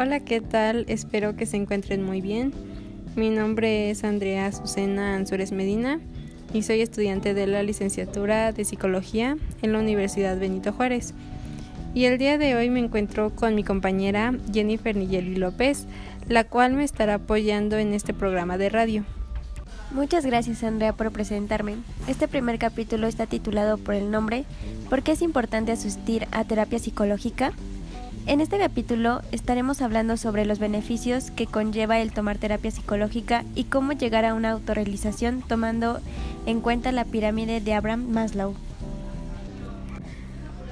Hola, ¿qué tal? Espero que se encuentren muy bien. Mi nombre es Andrea Azucena Ansures Medina y soy estudiante de la licenciatura de Psicología en la Universidad Benito Juárez. Y el día de hoy me encuentro con mi compañera Jennifer Nigeli López, la cual me estará apoyando en este programa de radio. Muchas gracias Andrea por presentarme. Este primer capítulo está titulado por el nombre ¿Por qué es importante asistir a terapia psicológica? En este capítulo estaremos hablando sobre los beneficios que conlleva el tomar terapia psicológica y cómo llegar a una autorrealización tomando en cuenta la pirámide de Abraham Maslow.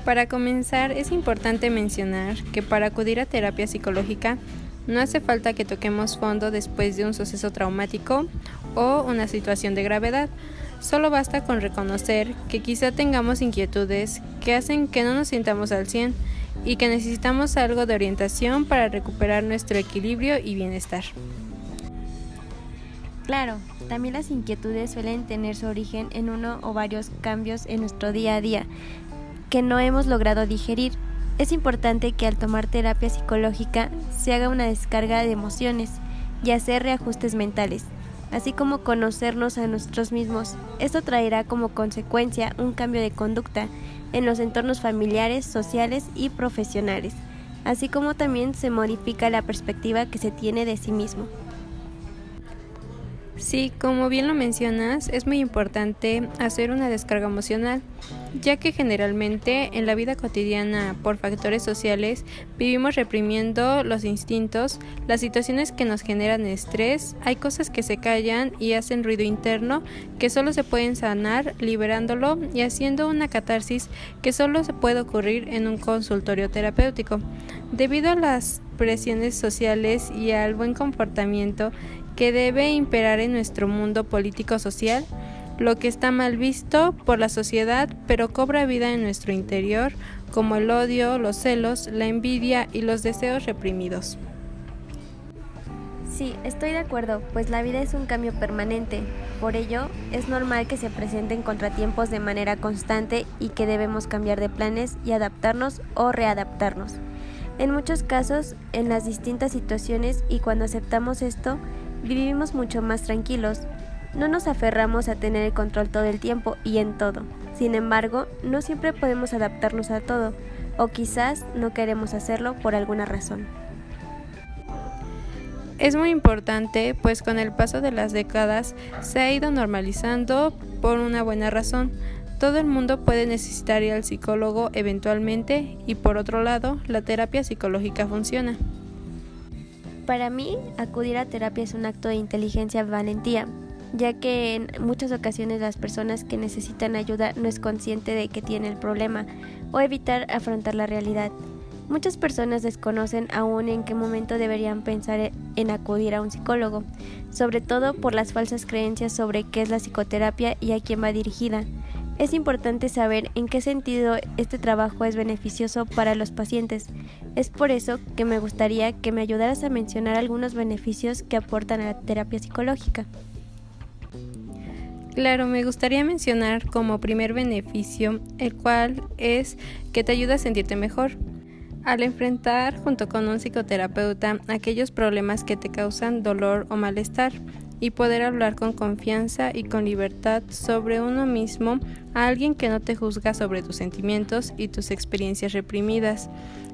Para comenzar, es importante mencionar que para acudir a terapia psicológica no hace falta que toquemos fondo después de un suceso traumático o una situación de gravedad. Solo basta con reconocer que quizá tengamos inquietudes que hacen que no nos sintamos al 100 y que necesitamos algo de orientación para recuperar nuestro equilibrio y bienestar. Claro, también las inquietudes suelen tener su origen en uno o varios cambios en nuestro día a día que no hemos logrado digerir. Es importante que al tomar terapia psicológica se haga una descarga de emociones y hacer reajustes mentales, así como conocernos a nosotros mismos. Esto traerá como consecuencia un cambio de conducta en los entornos familiares, sociales y profesionales, así como también se modifica la perspectiva que se tiene de sí mismo. Sí, como bien lo mencionas, es muy importante hacer una descarga emocional, ya que generalmente en la vida cotidiana por factores sociales vivimos reprimiendo los instintos, las situaciones que nos generan estrés, hay cosas que se callan y hacen ruido interno que solo se pueden sanar liberándolo y haciendo una catarsis que solo se puede ocurrir en un consultorio terapéutico. Debido a las presiones sociales y al buen comportamiento que debe imperar en nuestro mundo político-social, lo que está mal visto por la sociedad pero cobra vida en nuestro interior, como el odio, los celos, la envidia y los deseos reprimidos. Sí, estoy de acuerdo, pues la vida es un cambio permanente. Por ello, es normal que se presenten contratiempos de manera constante y que debemos cambiar de planes y adaptarnos o readaptarnos. En muchos casos, en las distintas situaciones y cuando aceptamos esto, vivimos mucho más tranquilos. No nos aferramos a tener el control todo el tiempo y en todo. Sin embargo, no siempre podemos adaptarnos a todo, o quizás no queremos hacerlo por alguna razón. Es muy importante, pues con el paso de las décadas se ha ido normalizando por una buena razón. Todo el mundo puede necesitar ir al psicólogo eventualmente y por otro lado, la terapia psicológica funciona. Para mí, acudir a terapia es un acto de inteligencia valentía, ya que en muchas ocasiones las personas que necesitan ayuda no es consciente de que tiene el problema o evitar afrontar la realidad. Muchas personas desconocen aún en qué momento deberían pensar en acudir a un psicólogo, sobre todo por las falsas creencias sobre qué es la psicoterapia y a quién va dirigida. Es importante saber en qué sentido este trabajo es beneficioso para los pacientes. Es por eso que me gustaría que me ayudaras a mencionar algunos beneficios que aportan a la terapia psicológica. Claro, me gustaría mencionar como primer beneficio, el cual es que te ayuda a sentirte mejor. Al enfrentar junto con un psicoterapeuta aquellos problemas que te causan dolor o malestar, y poder hablar con confianza y con libertad sobre uno mismo a alguien que no te juzga sobre tus sentimientos y tus experiencias reprimidas.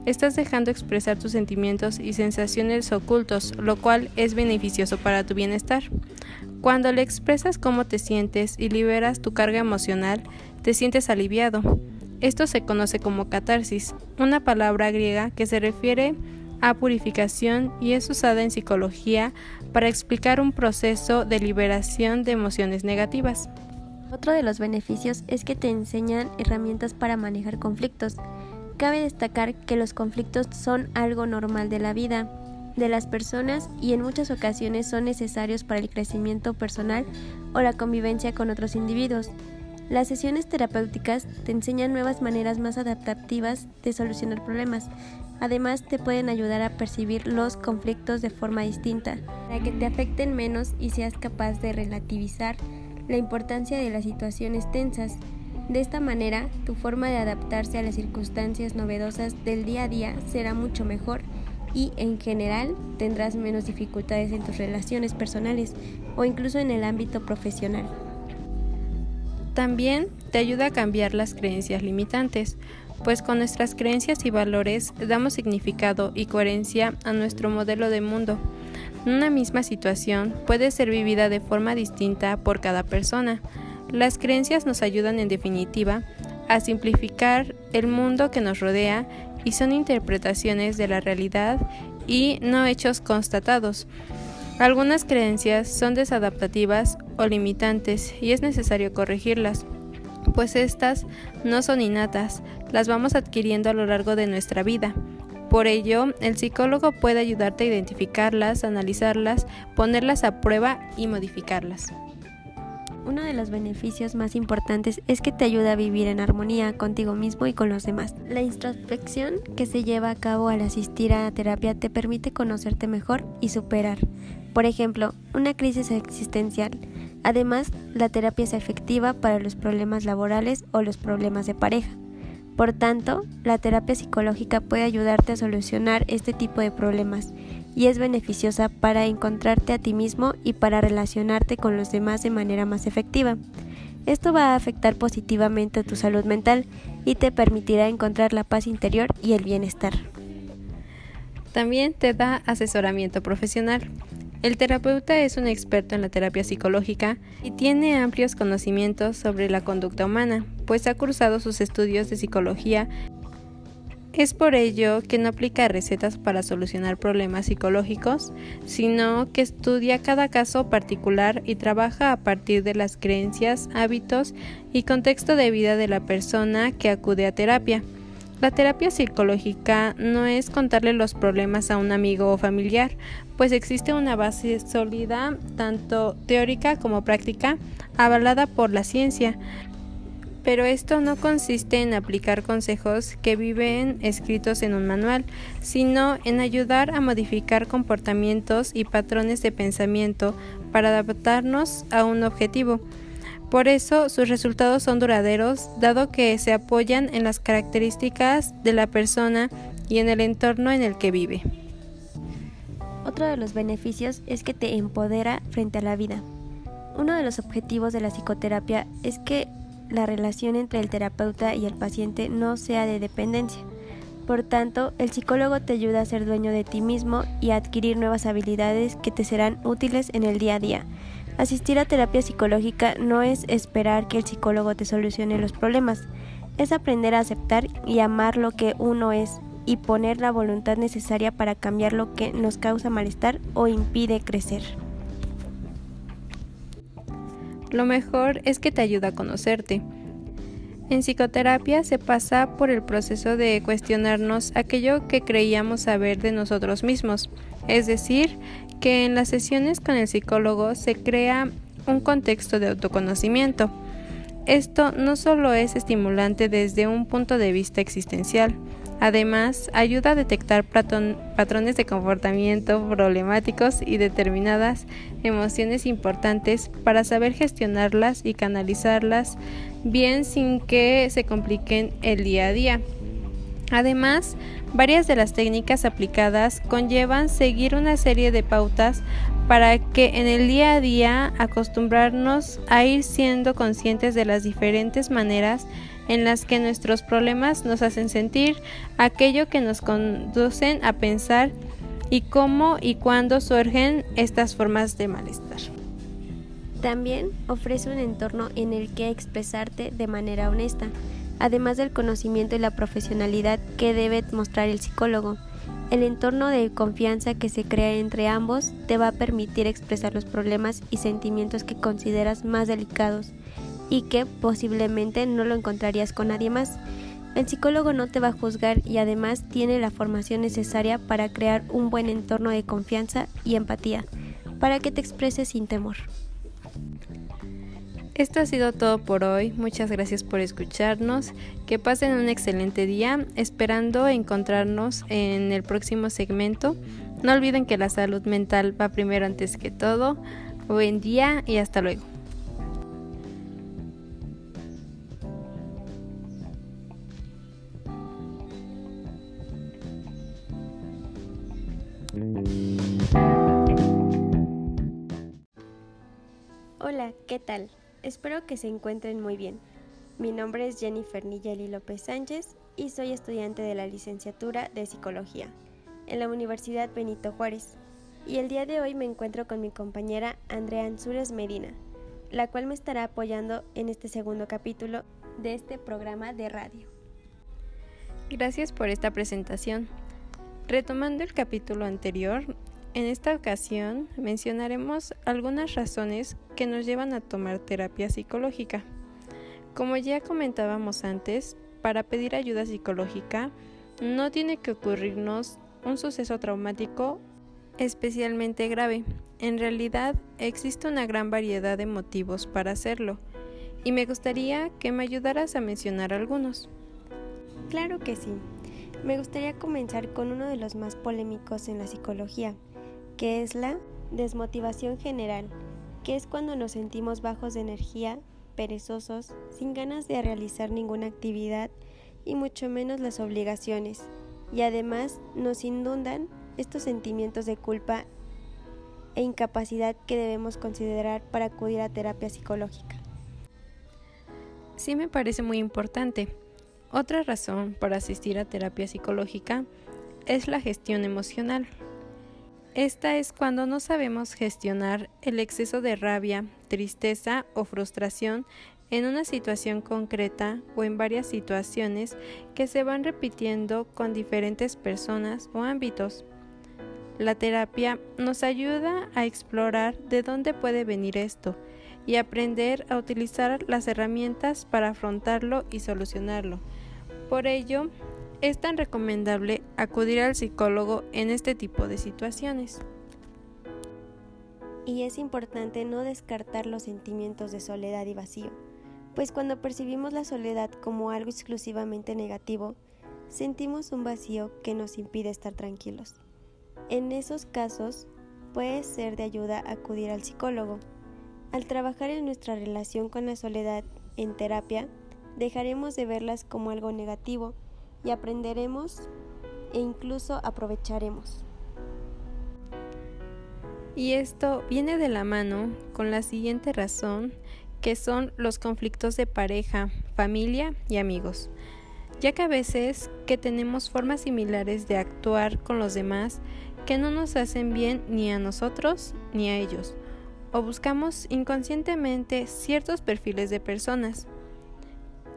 Estás dejando expresar tus sentimientos y sensaciones ocultos, lo cual es beneficioso para tu bienestar. Cuando le expresas cómo te sientes y liberas tu carga emocional, te sientes aliviado. Esto se conoce como catarsis, una palabra griega que se refiere a purificación y es usada en psicología para explicar un proceso de liberación de emociones negativas. Otro de los beneficios es que te enseñan herramientas para manejar conflictos. Cabe destacar que los conflictos son algo normal de la vida, de las personas y en muchas ocasiones son necesarios para el crecimiento personal o la convivencia con otros individuos. Las sesiones terapéuticas te enseñan nuevas maneras más adaptativas de solucionar problemas. Además, te pueden ayudar a percibir los conflictos de forma distinta, para que te afecten menos y seas capaz de relativizar la importancia de las situaciones tensas. De esta manera, tu forma de adaptarse a las circunstancias novedosas del día a día será mucho mejor y en general tendrás menos dificultades en tus relaciones personales o incluso en el ámbito profesional. También te ayuda a cambiar las creencias limitantes, pues con nuestras creencias y valores damos significado y coherencia a nuestro modelo de mundo. Una misma situación puede ser vivida de forma distinta por cada persona. Las creencias nos ayudan en definitiva a simplificar el mundo que nos rodea y son interpretaciones de la realidad y no hechos constatados. Algunas creencias son desadaptativas o limitantes y es necesario corregirlas, pues estas no son innatas, las vamos adquiriendo a lo largo de nuestra vida. Por ello, el psicólogo puede ayudarte a identificarlas, analizarlas, ponerlas a prueba y modificarlas. Uno de los beneficios más importantes es que te ayuda a vivir en armonía contigo mismo y con los demás. La introspección que se lleva a cabo al asistir a terapia te permite conocerte mejor y superar, por ejemplo, una crisis existencial. Además, la terapia es efectiva para los problemas laborales o los problemas de pareja. Por tanto, la terapia psicológica puede ayudarte a solucionar este tipo de problemas y es beneficiosa para encontrarte a ti mismo y para relacionarte con los demás de manera más efectiva. Esto va a afectar positivamente a tu salud mental y te permitirá encontrar la paz interior y el bienestar. También te da asesoramiento profesional. El terapeuta es un experto en la terapia psicológica y tiene amplios conocimientos sobre la conducta humana, pues ha cursado sus estudios de psicología es por ello que no aplica recetas para solucionar problemas psicológicos, sino que estudia cada caso particular y trabaja a partir de las creencias, hábitos y contexto de vida de la persona que acude a terapia. La terapia psicológica no es contarle los problemas a un amigo o familiar, pues existe una base sólida, tanto teórica como práctica, avalada por la ciencia. Pero esto no consiste en aplicar consejos que viven escritos en un manual, sino en ayudar a modificar comportamientos y patrones de pensamiento para adaptarnos a un objetivo. Por eso sus resultados son duraderos, dado que se apoyan en las características de la persona y en el entorno en el que vive. Otro de los beneficios es que te empodera frente a la vida. Uno de los objetivos de la psicoterapia es que la relación entre el terapeuta y el paciente no sea de dependencia. Por tanto, el psicólogo te ayuda a ser dueño de ti mismo y a adquirir nuevas habilidades que te serán útiles en el día a día. Asistir a terapia psicológica no es esperar que el psicólogo te solucione los problemas, es aprender a aceptar y amar lo que uno es y poner la voluntad necesaria para cambiar lo que nos causa malestar o impide crecer. Lo mejor es que te ayuda a conocerte. En psicoterapia se pasa por el proceso de cuestionarnos aquello que creíamos saber de nosotros mismos, es decir, que en las sesiones con el psicólogo se crea un contexto de autoconocimiento. Esto no solo es estimulante desde un punto de vista existencial, Además, ayuda a detectar patrones de comportamiento problemáticos y determinadas emociones importantes para saber gestionarlas y canalizarlas bien sin que se compliquen el día a día. Además, varias de las técnicas aplicadas conllevan seguir una serie de pautas para que en el día a día acostumbrarnos a ir siendo conscientes de las diferentes maneras en las que nuestros problemas nos hacen sentir, aquello que nos conducen a pensar y cómo y cuándo surgen estas formas de malestar. También ofrece un entorno en el que expresarte de manera honesta, además del conocimiento y la profesionalidad que debe mostrar el psicólogo. El entorno de confianza que se crea entre ambos te va a permitir expresar los problemas y sentimientos que consideras más delicados y que posiblemente no lo encontrarías con nadie más. El psicólogo no te va a juzgar y además tiene la formación necesaria para crear un buen entorno de confianza y empatía, para que te expreses sin temor. Esto ha sido todo por hoy. Muchas gracias por escucharnos. Que pasen un excelente día, esperando encontrarnos en el próximo segmento. No olviden que la salud mental va primero antes que todo. Buen día y hasta luego. Hola, ¿qué tal? Espero que se encuentren muy bien. Mi nombre es Jennifer Nigeli López Sánchez y soy estudiante de la licenciatura de Psicología en la Universidad Benito Juárez. Y el día de hoy me encuentro con mi compañera Andrea Ansures Medina, la cual me estará apoyando en este segundo capítulo de este programa de radio. Gracias por esta presentación. Retomando el capítulo anterior, en esta ocasión mencionaremos algunas razones que nos llevan a tomar terapia psicológica. Como ya comentábamos antes, para pedir ayuda psicológica no tiene que ocurrirnos un suceso traumático especialmente grave. En realidad existe una gran variedad de motivos para hacerlo y me gustaría que me ayudaras a mencionar algunos. Claro que sí. Me gustaría comenzar con uno de los más polémicos en la psicología, que es la desmotivación general, que es cuando nos sentimos bajos de energía, perezosos, sin ganas de realizar ninguna actividad y mucho menos las obligaciones, y además nos inundan estos sentimientos de culpa e incapacidad que debemos considerar para acudir a terapia psicológica. Sí me parece muy importante. Otra razón para asistir a terapia psicológica es la gestión emocional. Esta es cuando no sabemos gestionar el exceso de rabia, tristeza o frustración en una situación concreta o en varias situaciones que se van repitiendo con diferentes personas o ámbitos. La terapia nos ayuda a explorar de dónde puede venir esto y aprender a utilizar las herramientas para afrontarlo y solucionarlo. Por ello, es tan recomendable acudir al psicólogo en este tipo de situaciones. Y es importante no descartar los sentimientos de soledad y vacío, pues cuando percibimos la soledad como algo exclusivamente negativo, sentimos un vacío que nos impide estar tranquilos. En esos casos, puede ser de ayuda acudir al psicólogo. Al trabajar en nuestra relación con la soledad en terapia, dejaremos de verlas como algo negativo y aprenderemos e incluso aprovecharemos. Y esto viene de la mano con la siguiente razón, que son los conflictos de pareja, familia y amigos, ya que a veces que tenemos formas similares de actuar con los demás que no nos hacen bien ni a nosotros ni a ellos, o buscamos inconscientemente ciertos perfiles de personas.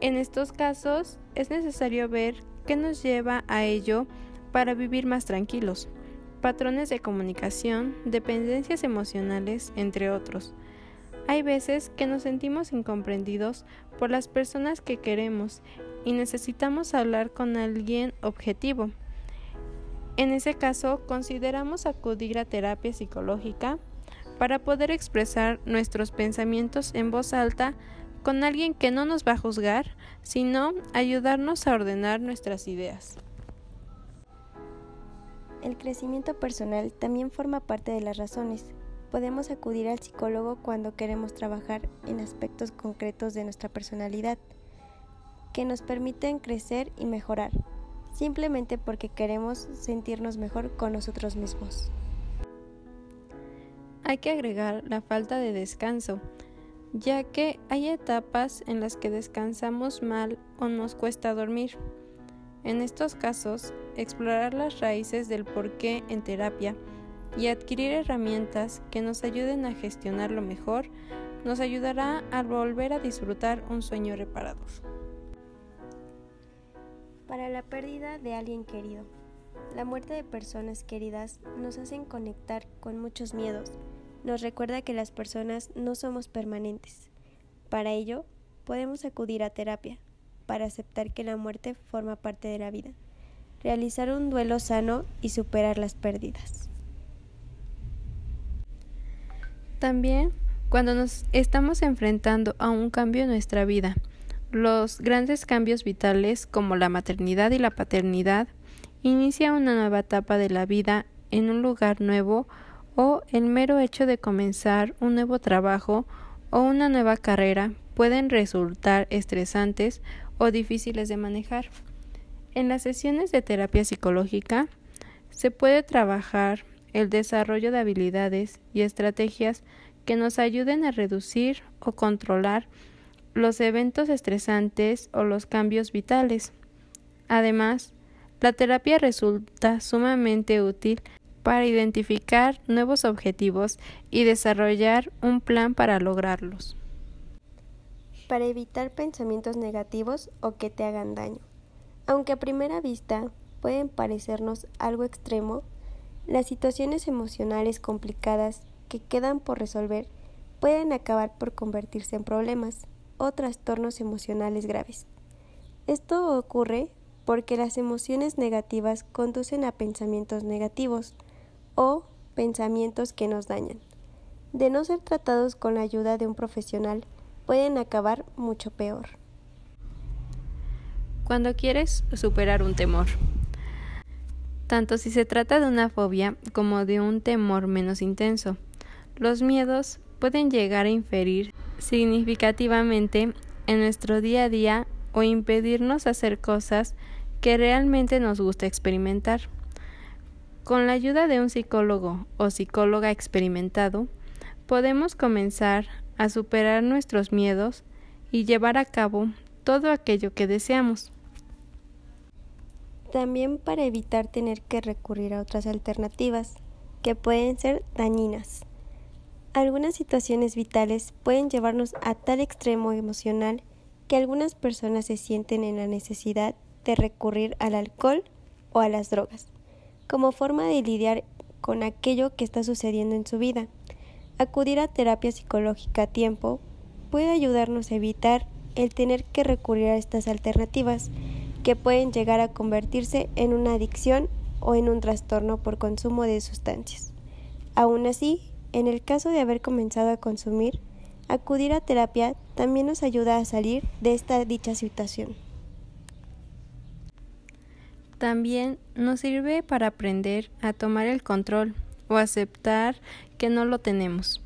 En estos casos es necesario ver qué nos lleva a ello para vivir más tranquilos, patrones de comunicación, dependencias emocionales, entre otros. Hay veces que nos sentimos incomprendidos por las personas que queremos y necesitamos hablar con alguien objetivo. En ese caso, consideramos acudir a terapia psicológica para poder expresar nuestros pensamientos en voz alta con alguien que no nos va a juzgar, sino ayudarnos a ordenar nuestras ideas. El crecimiento personal también forma parte de las razones. Podemos acudir al psicólogo cuando queremos trabajar en aspectos concretos de nuestra personalidad que nos permiten crecer y mejorar, simplemente porque queremos sentirnos mejor con nosotros mismos. Hay que agregar la falta de descanso ya que hay etapas en las que descansamos mal o nos cuesta dormir. En estos casos, explorar las raíces del porqué en terapia y adquirir herramientas que nos ayuden a gestionarlo mejor nos ayudará a volver a disfrutar un sueño reparador. Para la pérdida de alguien querido. La muerte de personas queridas nos hacen conectar con muchos miedos, nos recuerda que las personas no somos permanentes. Para ello, podemos acudir a terapia, para aceptar que la muerte forma parte de la vida, realizar un duelo sano y superar las pérdidas. También cuando nos estamos enfrentando a un cambio en nuestra vida, los grandes cambios vitales como la maternidad y la paternidad, inicia una nueva etapa de la vida en un lugar nuevo o el mero hecho de comenzar un nuevo trabajo o una nueva carrera pueden resultar estresantes o difíciles de manejar. En las sesiones de terapia psicológica se puede trabajar el desarrollo de habilidades y estrategias que nos ayuden a reducir o controlar los eventos estresantes o los cambios vitales. Además, la terapia resulta sumamente útil para identificar nuevos objetivos y desarrollar un plan para lograrlos. Para evitar pensamientos negativos o que te hagan daño. Aunque a primera vista pueden parecernos algo extremo, las situaciones emocionales complicadas que quedan por resolver pueden acabar por convertirse en problemas o trastornos emocionales graves. Esto ocurre porque las emociones negativas conducen a pensamientos negativos o pensamientos que nos dañan. De no ser tratados con la ayuda de un profesional, pueden acabar mucho peor. Cuando quieres superar un temor, tanto si se trata de una fobia como de un temor menos intenso, los miedos pueden llegar a inferir significativamente en nuestro día a día o impedirnos hacer cosas que realmente nos gusta experimentar. Con la ayuda de un psicólogo o psicóloga experimentado, podemos comenzar a superar nuestros miedos y llevar a cabo todo aquello que deseamos. También para evitar tener que recurrir a otras alternativas que pueden ser dañinas. Algunas situaciones vitales pueden llevarnos a tal extremo emocional que algunas personas se sienten en la necesidad de recurrir al alcohol o a las drogas, como forma de lidiar con aquello que está sucediendo en su vida. Acudir a terapia psicológica a tiempo puede ayudarnos a evitar el tener que recurrir a estas alternativas que pueden llegar a convertirse en una adicción o en un trastorno por consumo de sustancias. Aún así, en el caso de haber comenzado a consumir, acudir a terapia también nos ayuda a salir de esta dicha situación. También nos sirve para aprender a tomar el control o aceptar que no lo tenemos.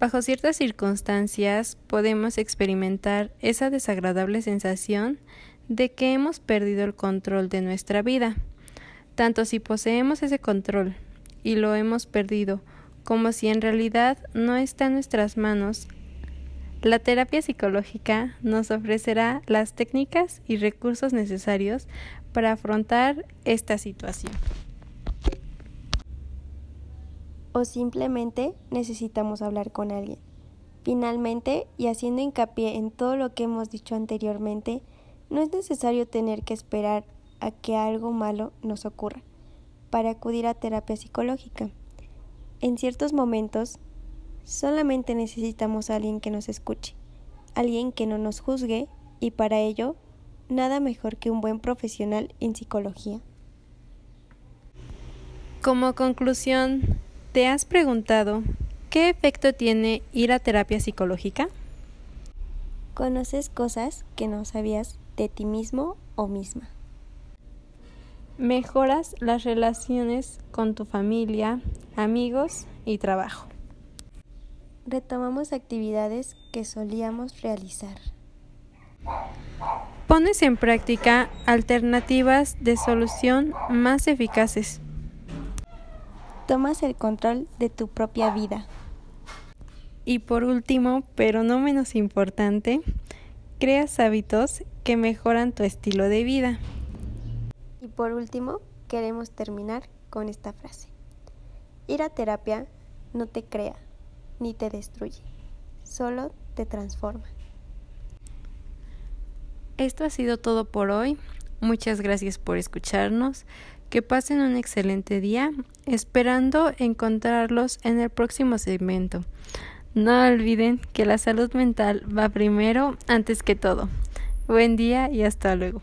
Bajo ciertas circunstancias podemos experimentar esa desagradable sensación de que hemos perdido el control de nuestra vida. Tanto si poseemos ese control y lo hemos perdido como si en realidad no está en nuestras manos. La terapia psicológica nos ofrecerá las técnicas y recursos necesarios para afrontar esta situación. O simplemente necesitamos hablar con alguien. Finalmente, y haciendo hincapié en todo lo que hemos dicho anteriormente, no es necesario tener que esperar a que algo malo nos ocurra para acudir a terapia psicológica. En ciertos momentos, solamente necesitamos a alguien que nos escuche, alguien que no nos juzgue y para ello, nada mejor que un buen profesional en psicología. Como conclusión, ¿te has preguntado qué efecto tiene ir a terapia psicológica? Conoces cosas que no sabías de ti mismo o misma. Mejoras las relaciones con tu familia, amigos y trabajo. Retomamos actividades que solíamos realizar. Pones en práctica alternativas de solución más eficaces. Tomas el control de tu propia vida. Y por último, pero no menos importante, creas hábitos que mejoran tu estilo de vida. Y por último, queremos terminar con esta frase. Ir a terapia no te crea ni te destruye, solo te transforma. Esto ha sido todo por hoy. Muchas gracias por escucharnos. Que pasen un excelente día, esperando encontrarlos en el próximo segmento. No olviden que la salud mental va primero antes que todo. Buen día y hasta luego.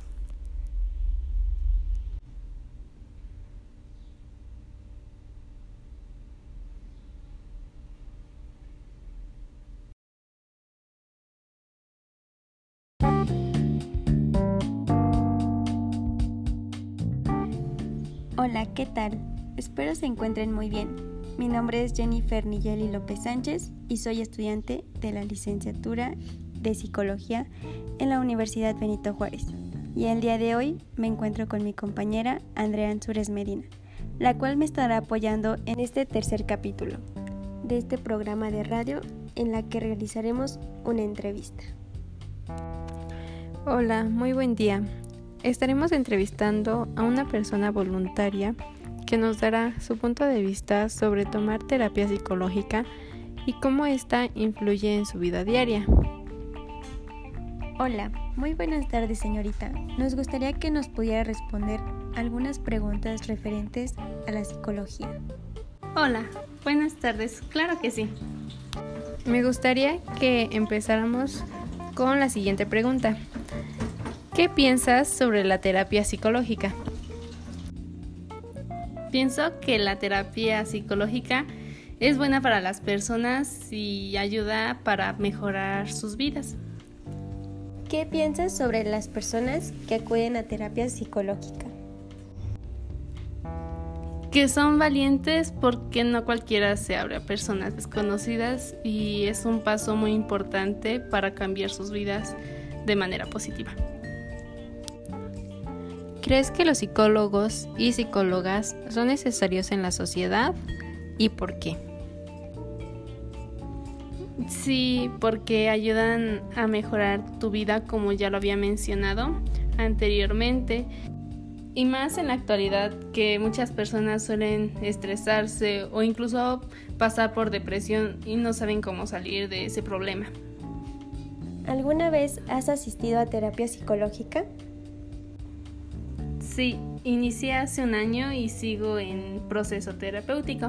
Hola, ¿qué tal? Espero se encuentren muy bien. Mi nombre es Jennifer Nigeli López Sánchez y soy estudiante de la licenciatura de Psicología en la Universidad Benito Juárez. Y el día de hoy me encuentro con mi compañera Andrea Ansures Medina, la cual me estará apoyando en este tercer capítulo de este programa de radio en la que realizaremos una entrevista. Hola, muy buen día. Estaremos entrevistando a una persona voluntaria que nos dará su punto de vista sobre tomar terapia psicológica y cómo ésta influye en su vida diaria. Hola, muy buenas tardes señorita. Nos gustaría que nos pudiera responder algunas preguntas referentes a la psicología. Hola, buenas tardes, claro que sí. Me gustaría que empezáramos con la siguiente pregunta. ¿Qué piensas sobre la terapia psicológica? Pienso que la terapia psicológica es buena para las personas y ayuda para mejorar sus vidas. ¿Qué piensas sobre las personas que acuden a terapia psicológica? Que son valientes porque no cualquiera se abre a personas desconocidas y es un paso muy importante para cambiar sus vidas de manera positiva. ¿Crees que los psicólogos y psicólogas son necesarios en la sociedad y por qué? Sí, porque ayudan a mejorar tu vida como ya lo había mencionado anteriormente. Y más en la actualidad que muchas personas suelen estresarse o incluso pasar por depresión y no saben cómo salir de ese problema. ¿Alguna vez has asistido a terapia psicológica? Sí, inicié hace un año y sigo en proceso terapéutico.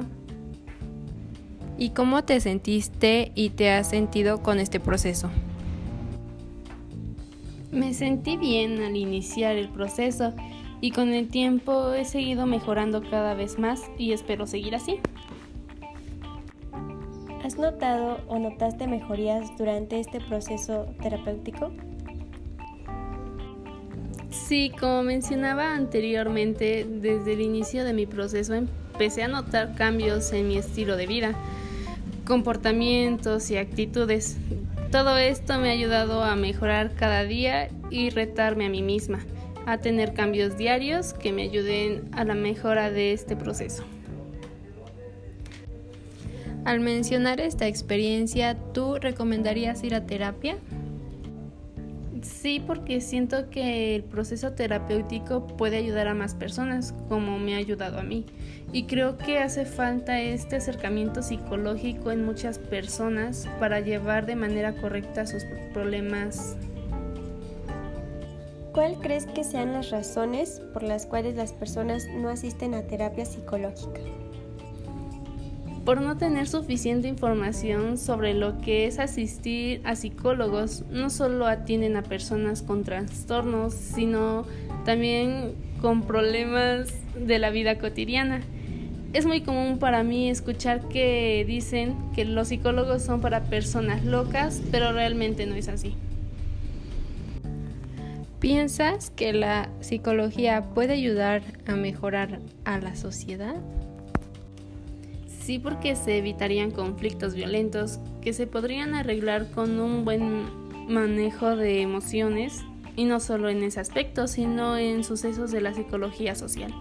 ¿Y cómo te sentiste y te has sentido con este proceso? Me sentí bien al iniciar el proceso y con el tiempo he seguido mejorando cada vez más y espero seguir así. ¿Has notado o notaste mejorías durante este proceso terapéutico? Sí, como mencionaba anteriormente, desde el inicio de mi proceso empecé a notar cambios en mi estilo de vida comportamientos y actitudes. Todo esto me ha ayudado a mejorar cada día y retarme a mí misma, a tener cambios diarios que me ayuden a la mejora de este proceso. Al mencionar esta experiencia, ¿tú recomendarías ir a terapia? Sí, porque siento que el proceso terapéutico puede ayudar a más personas, como me ha ayudado a mí. Y creo que hace falta este acercamiento psicológico en muchas personas para llevar de manera correcta sus problemas. ¿Cuál crees que sean las razones por las cuales las personas no asisten a terapia psicológica? Por no tener suficiente información sobre lo que es asistir a psicólogos. No solo atienden a personas con trastornos, sino también con problemas de la vida cotidiana. Es muy común para mí escuchar que dicen que los psicólogos son para personas locas, pero realmente no es así. ¿Piensas que la psicología puede ayudar a mejorar a la sociedad? Sí, porque se evitarían conflictos violentos que se podrían arreglar con un buen manejo de emociones y no solo en ese aspecto, sino en sucesos de la psicología social.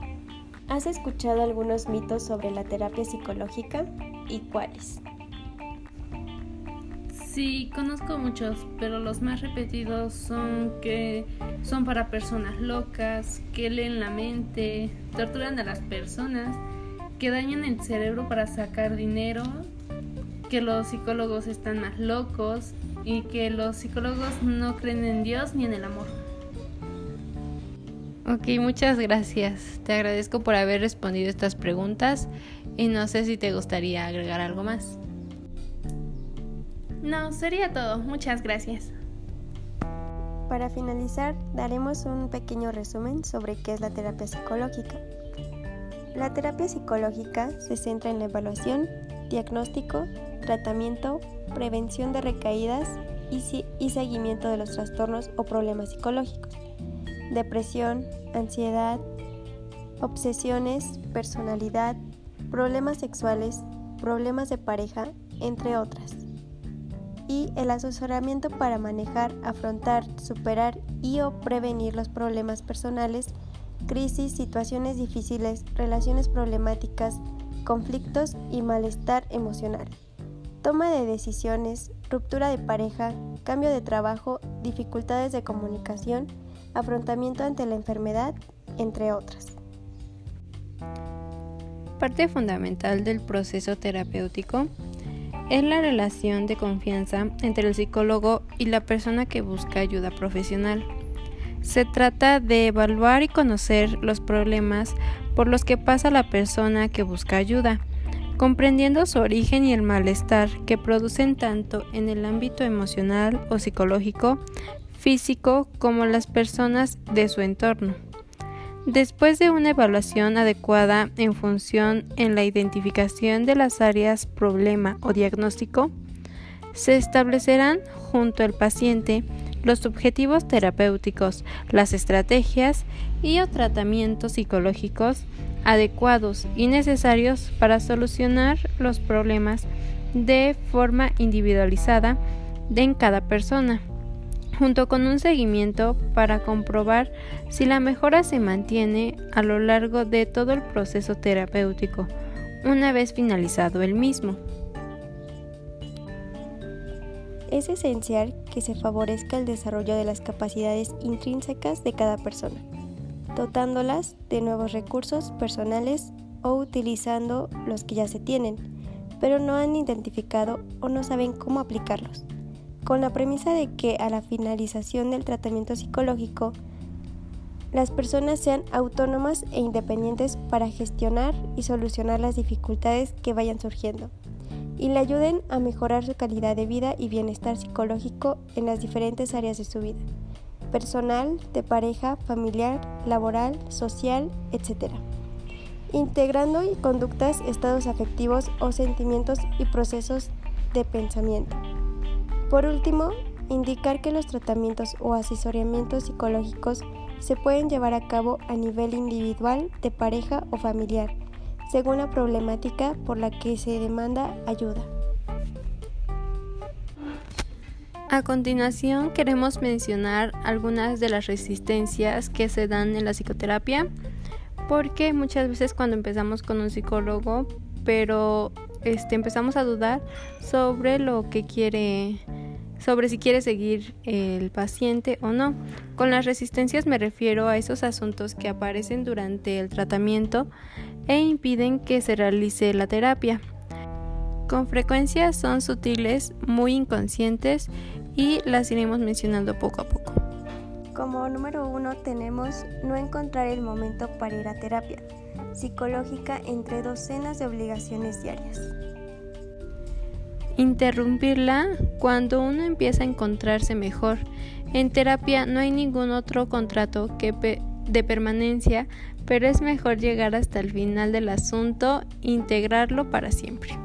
¿Has escuchado algunos mitos sobre la terapia psicológica y cuáles? Sí, conozco muchos, pero los más repetidos son que son para personas locas, que leen la mente, torturan a las personas que dañan el cerebro para sacar dinero, que los psicólogos están más locos y que los psicólogos no creen en Dios ni en el amor. Ok, muchas gracias. Te agradezco por haber respondido estas preguntas y no sé si te gustaría agregar algo más. No, sería todo. Muchas gracias. Para finalizar, daremos un pequeño resumen sobre qué es la terapia psicológica. La terapia psicológica se centra en la evaluación, diagnóstico, tratamiento, prevención de recaídas y, seguimiento de los trastornos o problemas psicológicos, depresión, ansiedad, obsesiones, personalidad, problemas sexuales, problemas de pareja, entre otras. Y el asesoramiento para manejar, afrontar, superar y o prevenir los problemas personales crisis, situaciones difíciles, relaciones problemáticas, conflictos y malestar emocional. Toma de decisiones, ruptura de pareja, cambio de trabajo, dificultades de comunicación, afrontamiento ante la enfermedad, entre otras. Parte fundamental del proceso terapéutico es la relación de confianza entre el psicólogo y la persona que busca ayuda profesional. Se trata de evaluar y conocer los problemas por los que pasa la persona que busca ayuda, comprendiendo su origen y el malestar que producen tanto en el ámbito emocional o psicológico, físico como las personas de su entorno. Después de una evaluación adecuada en función en la identificación de las áreas problema o diagnóstico, se establecerán junto al paciente los objetivos terapéuticos, las estrategias y o tratamientos psicológicos adecuados y necesarios para solucionar los problemas de forma individualizada en cada persona junto con un seguimiento para comprobar si la mejora se mantiene a lo largo de todo el proceso terapéutico, una vez finalizado el mismo. Es esencial que se favorezca el desarrollo de las capacidades intrínsecas de cada persona, dotándolas de nuevos recursos personales o utilizando los que ya se tienen, pero no han identificado o no saben cómo aplicarlos. Con la premisa de que a la finalización del tratamiento psicológico, las personas sean autónomas e independientes para gestionar y solucionar las dificultades que vayan surgiendo y le ayuden a mejorar su calidad de vida y bienestar psicológico en las diferentes áreas de su vida, personal, de pareja, familiar, laboral, social, etc. Integrando conductas, estados afectivos o sentimientos y procesos de pensamiento. Por último, indicar que los tratamientos o asesoramientos psicológicos se pueden llevar a cabo a nivel individual, de pareja o familiar, según la problemática por la que se demanda ayuda. A continuación queremos mencionar algunas de las resistencias que se dan en la psicoterapia, porque muchas veces cuando empezamos con un psicólogo, pero este, empezamos a dudar sobre lo que quiere sobre si quiere seguir el paciente o no. Con las resistencias me refiero a esos asuntos que aparecen durante el tratamiento e impiden que se realice la terapia. Con frecuencia son sutiles, muy inconscientes y las iremos mencionando poco a poco. Como número uno tenemos no encontrar el momento para ir a terapia psicológica entre docenas de obligaciones diarias. Interrumpirla cuando uno empieza a encontrarse mejor. En terapia no hay ningún otro contrato que de permanencia, pero es mejor llegar hasta el final del asunto integrarlo para siempre.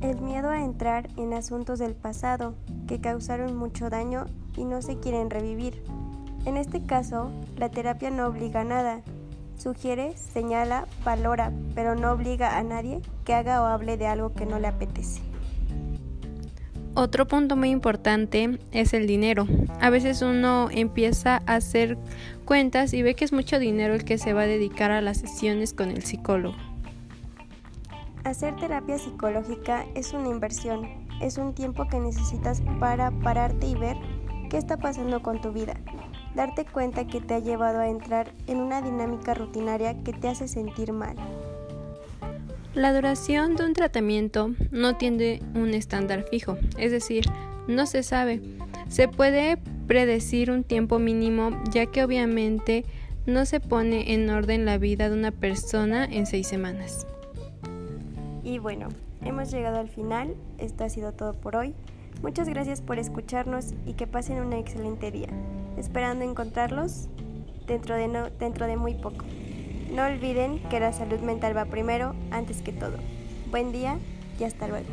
El miedo a entrar en asuntos del pasado que causaron mucho daño y no se quieren revivir. En este caso, la terapia no obliga a nada. Sugiere, señala, valora, pero no obliga a nadie que haga o hable de algo que no le apetece. Otro punto muy importante es el dinero. A veces uno empieza a hacer cuentas y ve que es mucho dinero el que se va a dedicar a las sesiones con el psicólogo. Hacer terapia psicológica es una inversión, es un tiempo que necesitas para pararte y ver qué está pasando con tu vida, darte cuenta que te ha llevado a entrar en una dinámica rutinaria que te hace sentir mal. La duración de un tratamiento no tiene un estándar fijo, es decir, no se sabe. Se puede predecir un tiempo mínimo ya que obviamente no se pone en orden la vida de una persona en seis semanas. Y bueno, hemos llegado al final, esto ha sido todo por hoy. Muchas gracias por escucharnos y que pasen un excelente día, esperando encontrarlos dentro de, no, dentro de muy poco. No olviden que la salud mental va primero antes que todo. Buen día y hasta luego.